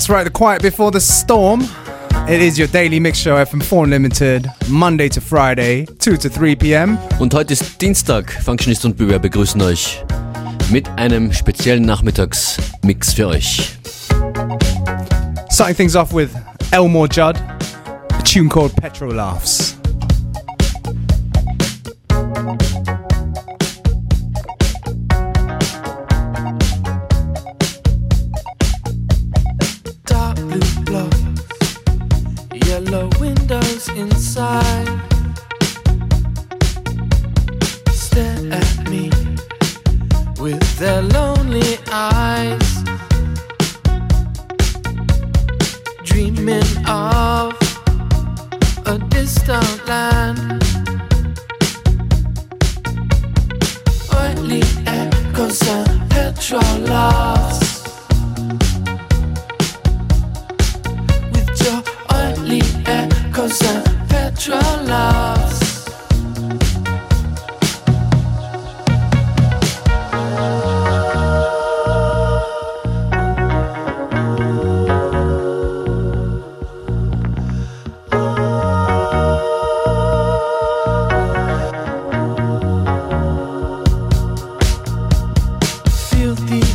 That's right, the quiet before the storm. It is your daily mix show FM4 Unlimited, Monday to Friday, 2 to 3 p.m. Und heute ist Dienstag. Functionist und Beware begrüßen euch mit einem speziellen Nachmittagsmix für euch. Starting things off with Elmore Judd, a tune called Petro Laughs. Feel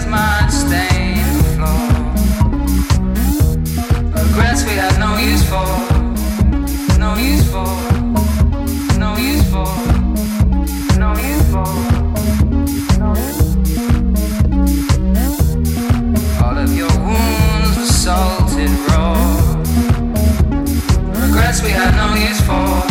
stain the floor. Regrets we had no use for, no use for, no use for, no use for. No use for. All of your wounds salted raw. Regrets we had no use for.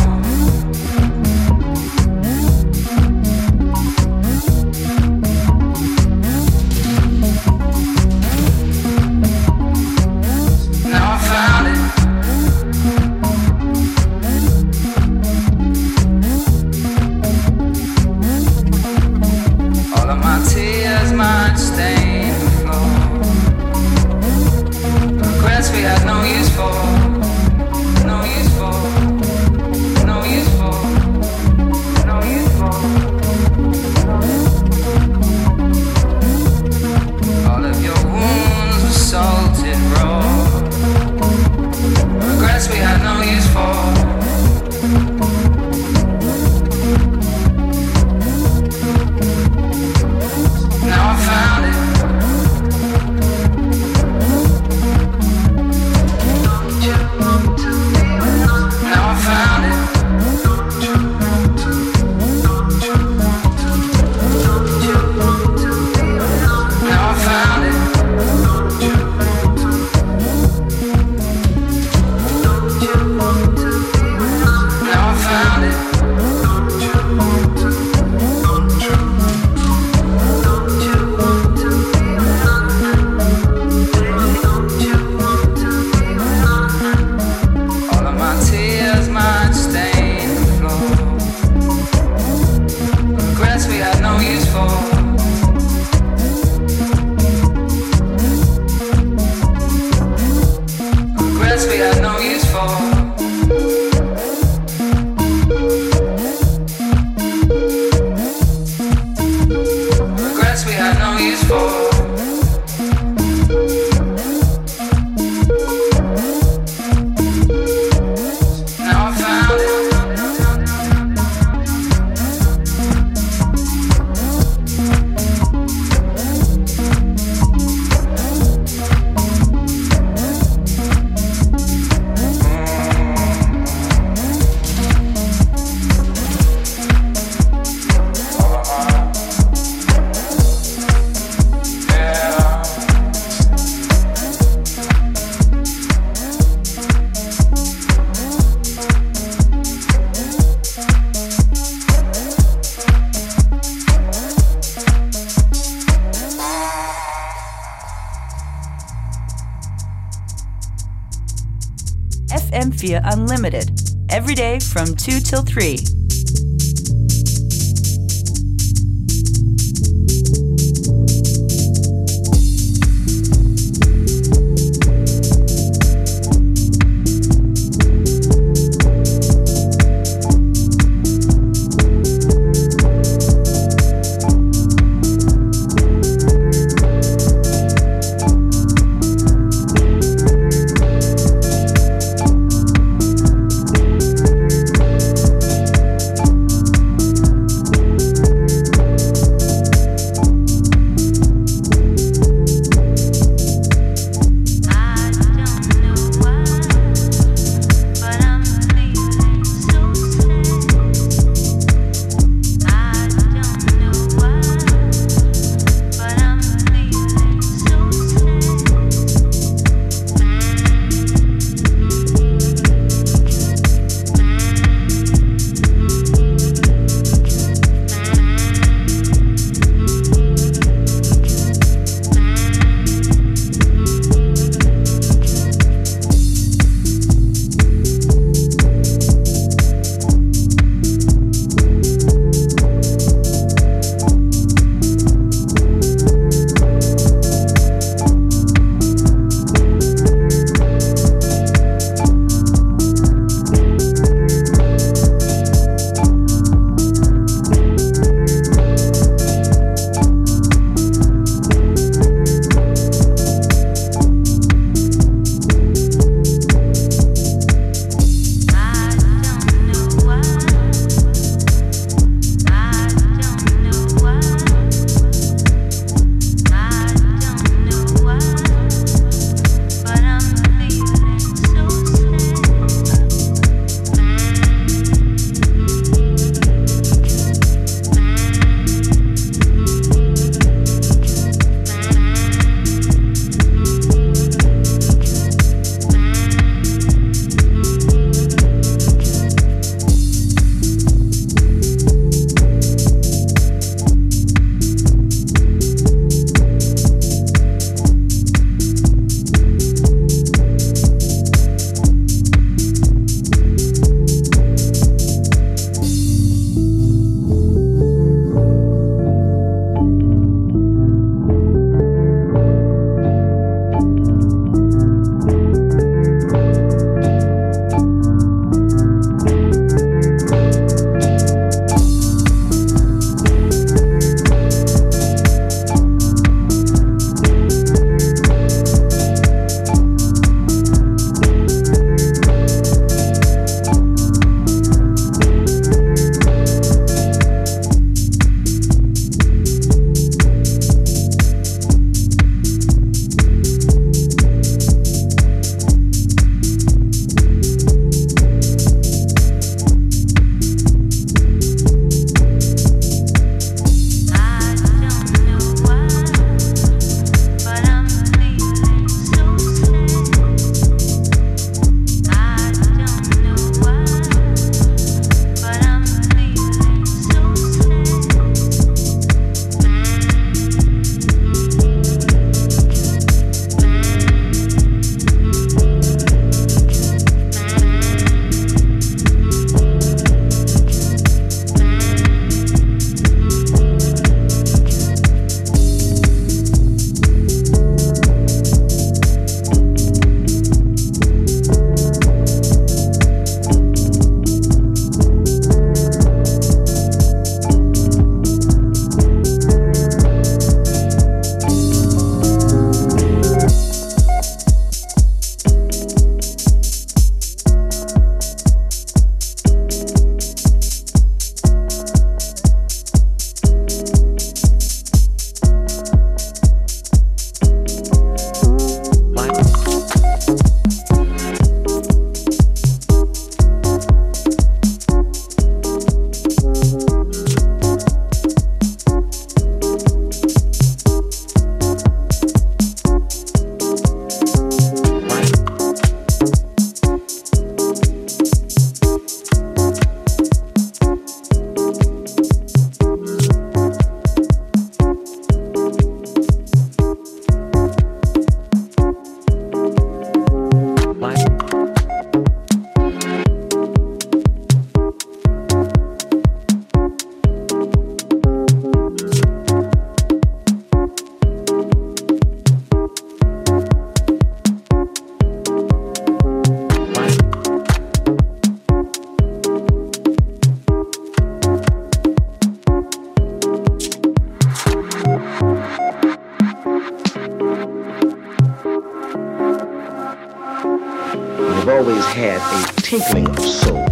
till 3. always had a tinkling of soul.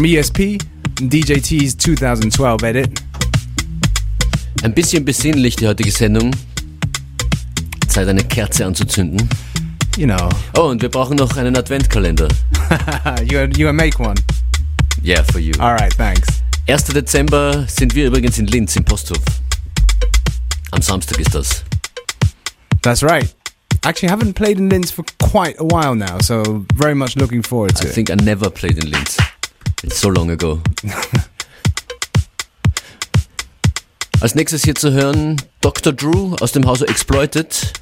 From ESP, DJT's 2012 edit. Ein bisschen besinnlich die heutige Sendung. Zeit eine Kerze anzuzünden. You know, Oh, und wir brauchen noch einen Adventkalender. you you make one. Yeah, for you. All right, thanks. 1. Dezember sind wir übrigens in Linz im Posthof. Am Samstag ist das. That's right. Actually, I haven't played in Linz for quite a while now, so very much looking forward to I it. I think I never played in Linz. It's so long ago. Als nächstes hier zu hören Dr. Drew aus dem Hause Exploited.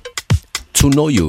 To Know You.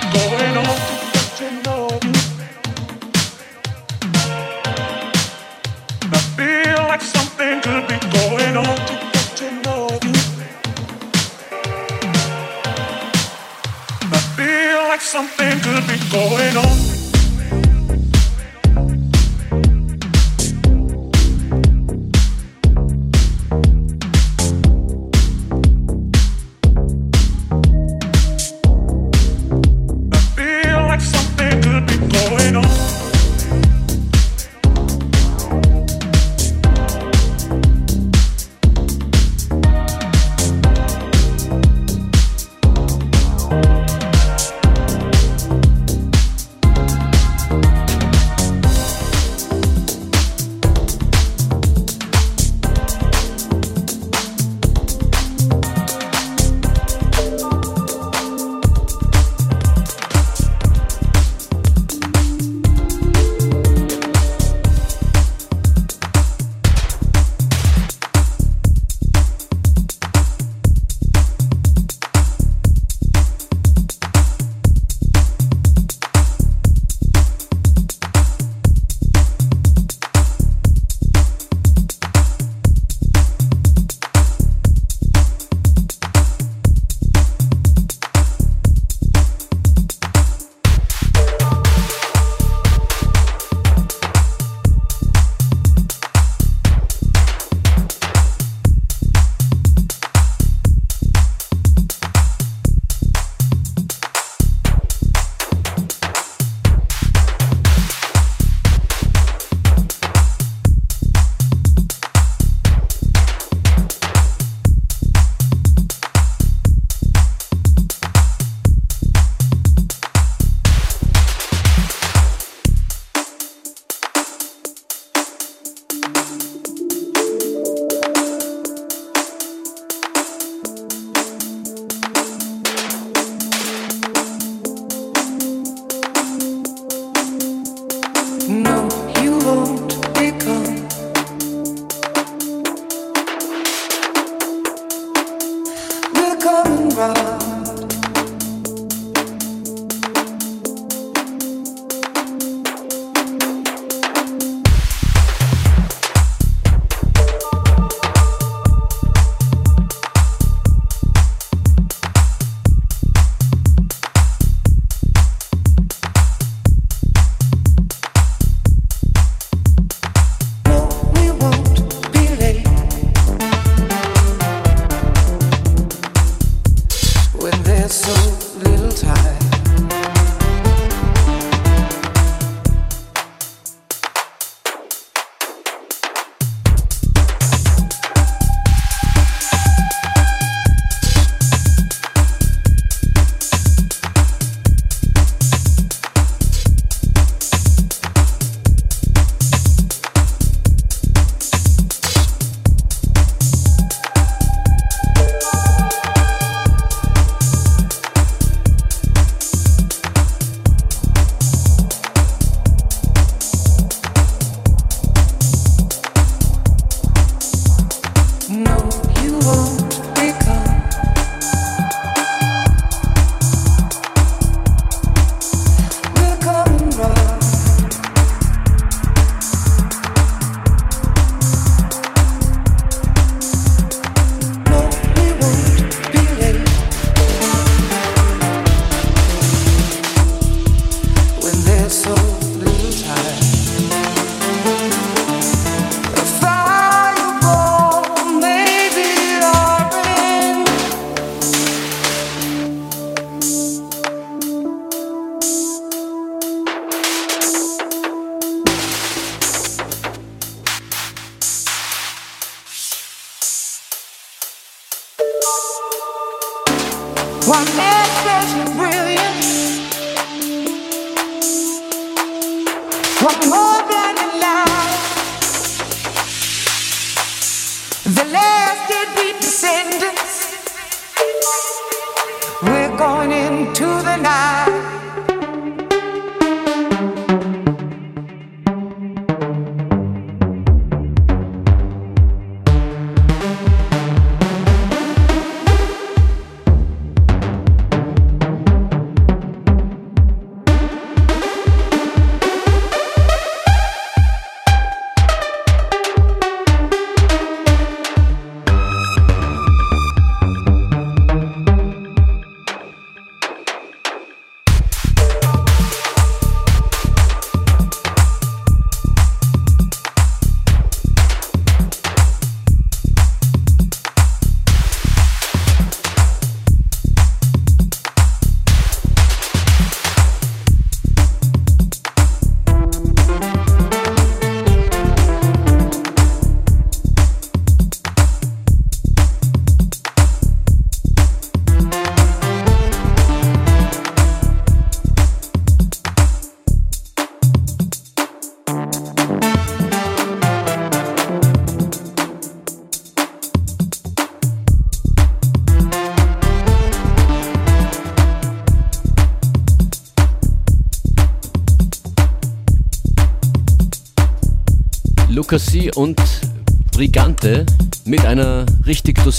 Something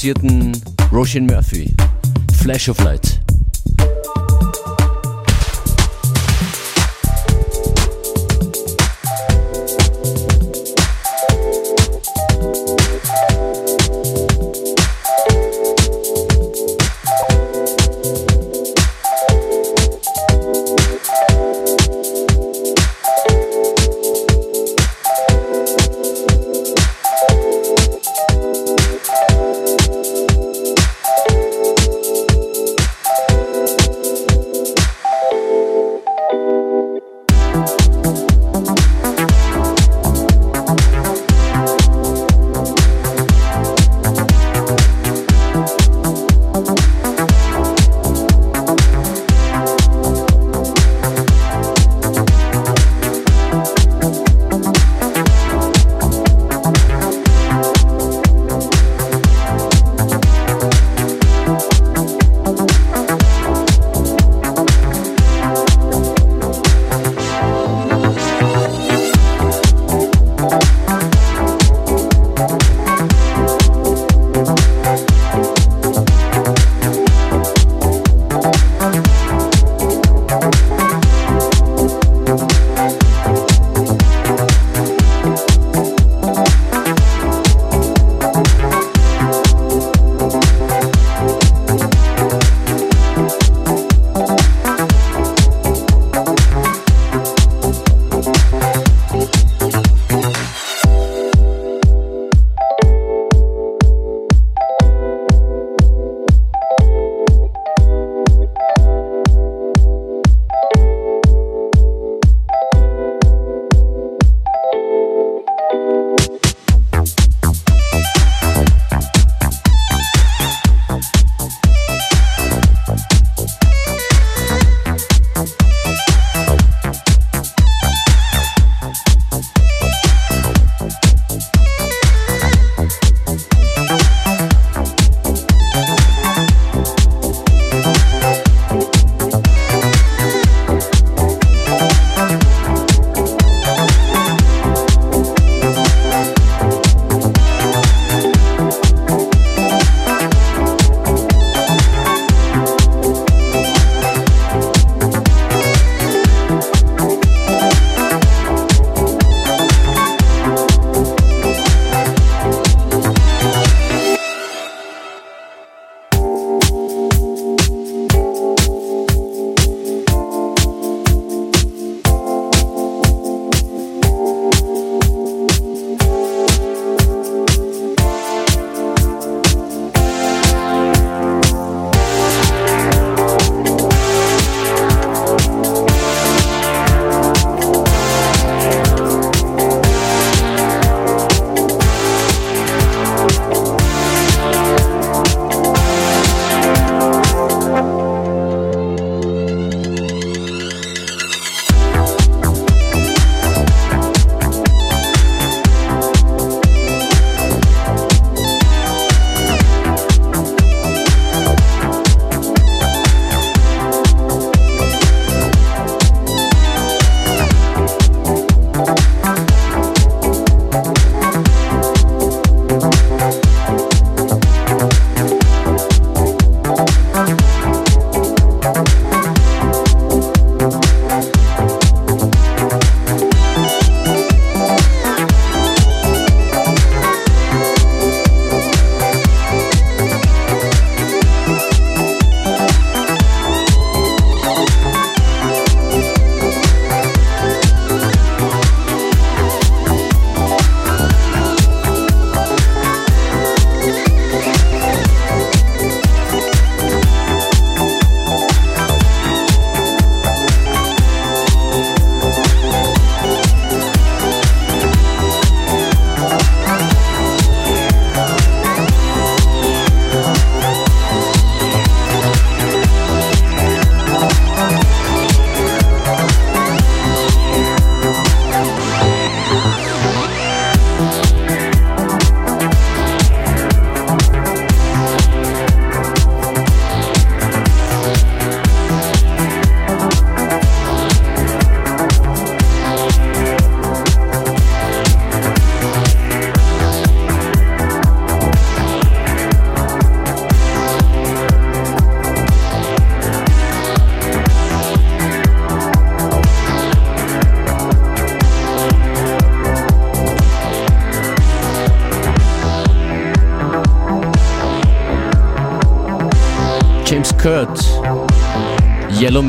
dosierten Roshan Murphy. Flash of Light.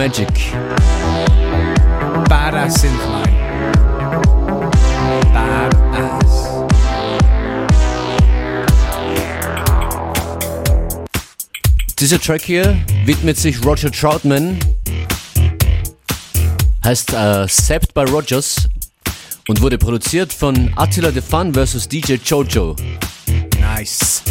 Magic. Badass Synthline. Badass. Dieser Track hier widmet sich Roger Troutman. Heißt äh, Sapped by Rogers und wurde produziert von Attila the Fun vs. DJ Jojo. Nice.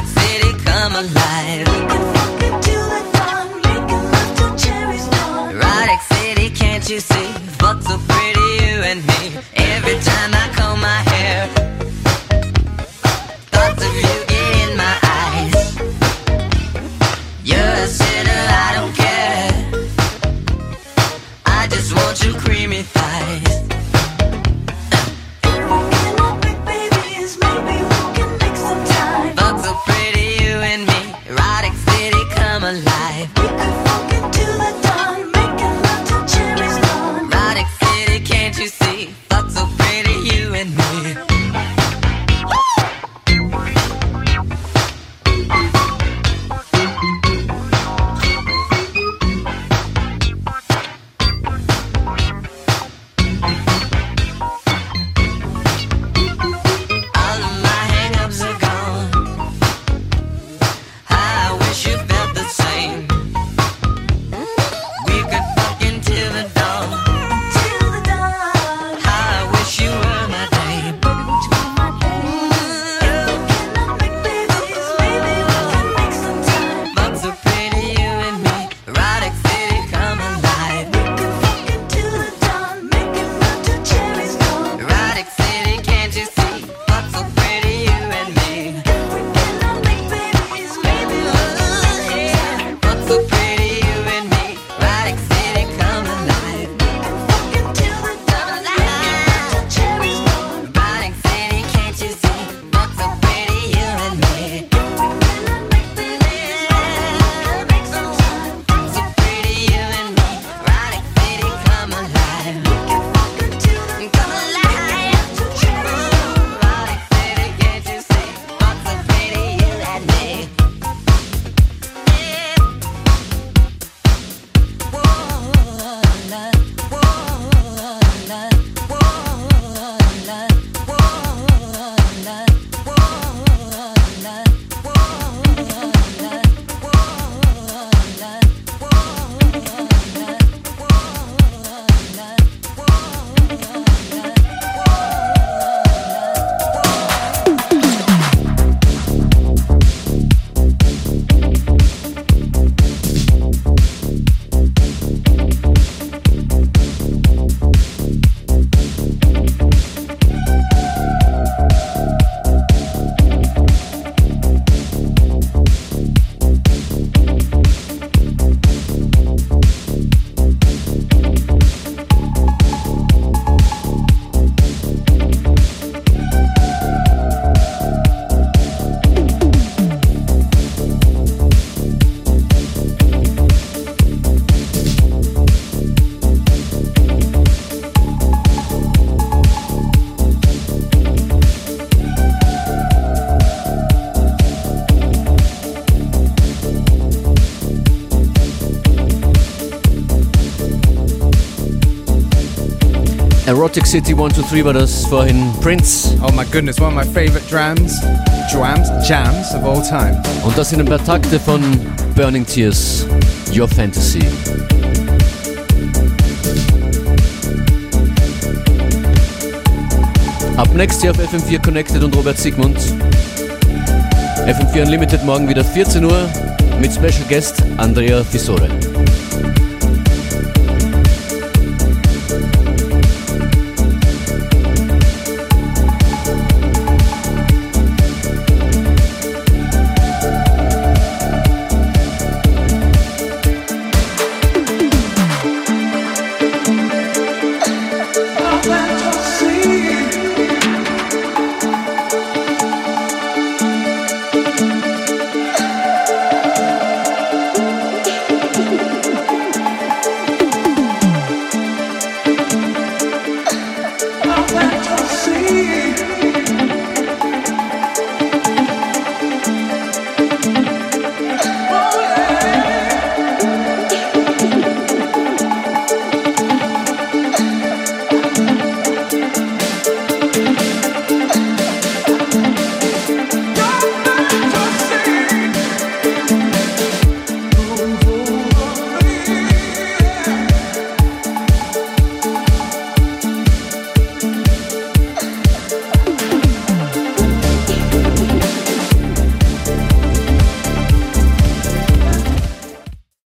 City, come alive. Erotic city, can't you see? So pretty, you and me. Every time I comb my hair, thoughts of you Erotic City 123 war das vorhin Prince. Oh my goodness, one of my favorite drams, drams, jams of all time. Und das sind ein paar Takte von Burning Tears, Your Fantasy. Ab nächstes Jahr auf FM4 Connected und Robert Sigmund. FM4 Unlimited morgen wieder 14 Uhr mit Special Guest Andrea Fisore.